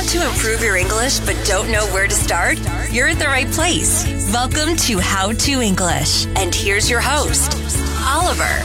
Want to improve your English but don't know where to start? You're at the right place. Welcome to How to English. And here's your host, Oliver.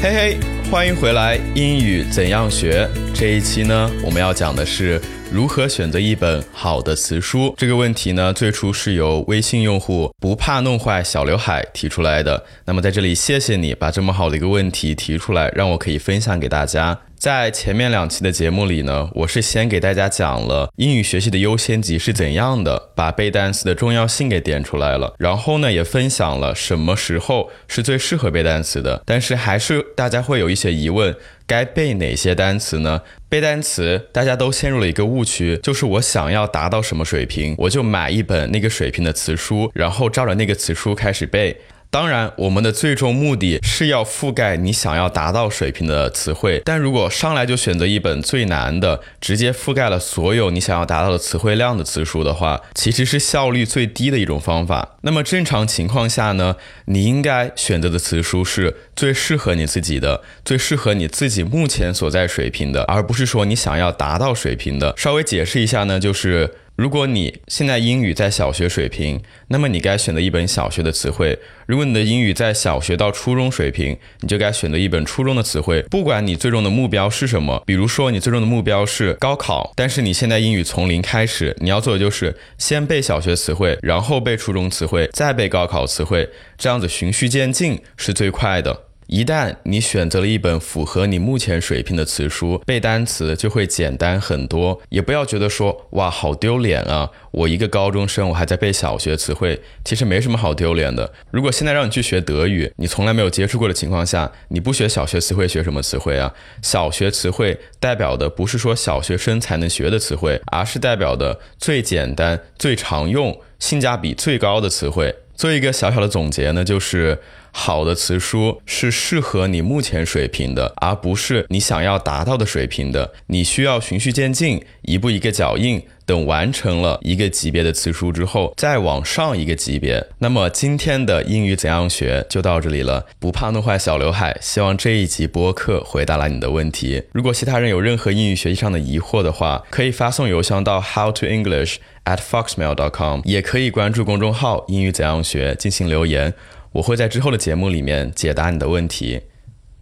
嘿嘿，欢迎回来！英语怎样学？这一期呢，我们要讲的是如何选择一本好的词书。这个问题呢，最初是由微信用户不怕弄坏小刘海提出来的。那么在这里，谢谢你把这么好的一个问题提出来，让我可以分享给大家。在前面两期的节目里呢，我是先给大家讲了英语学习的优先级是怎样的，把背单词的重要性给点出来了。然后呢，也分享了什么时候是最适合背单词的。但是还是大家会有一些疑问，该背哪些单词呢？背单词大家都陷入了一个误区，就是我想要达到什么水平，我就买一本那个水平的词书，然后照着那个词书开始背。当然，我们的最终目的是要覆盖你想要达到水平的词汇。但如果上来就选择一本最难的，直接覆盖了所有你想要达到的词汇量的词书的话，其实是效率最低的一种方法。那么正常情况下呢，你应该选择的词书是最适合你自己的，最适合你自己目前所在水平的，而不是说你想要达到水平的。稍微解释一下呢，就是。如果你现在英语在小学水平，那么你该选择一本小学的词汇；如果你的英语在小学到初中水平，你就该选择一本初中的词汇。不管你最终的目标是什么，比如说你最终的目标是高考，但是你现在英语从零开始，你要做的就是先背小学词汇，然后背初中词汇，再背高考词汇，这样子循序渐进是最快的。一旦你选择了一本符合你目前水平的词书，背单词就会简单很多。也不要觉得说哇好丢脸啊，我一个高中生我还在背小学词汇，其实没什么好丢脸的。如果现在让你去学德语，你从来没有接触过的情况下，你不学小学词汇学什么词汇啊？小学词汇代表的不是说小学生才能学的词汇，而是代表的最简单、最常用、性价比最高的词汇。做一个小小的总结呢，就是好的词书是适合你目前水平的，而不是你想要达到的水平的。你需要循序渐进，一步一个脚印，等完成了一个级别的词书之后，再往上一个级别。那么今天的英语怎样学就到这里了，不怕弄坏小刘海。希望这一集播客回答了你的问题。如果其他人有任何英语学习上的疑惑的话，可以发送邮箱到 how to English。at foxmail.com，也可以关注公众号“英语怎样学”进行留言，我会在之后的节目里面解答你的问题。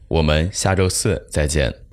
我们下周四再见。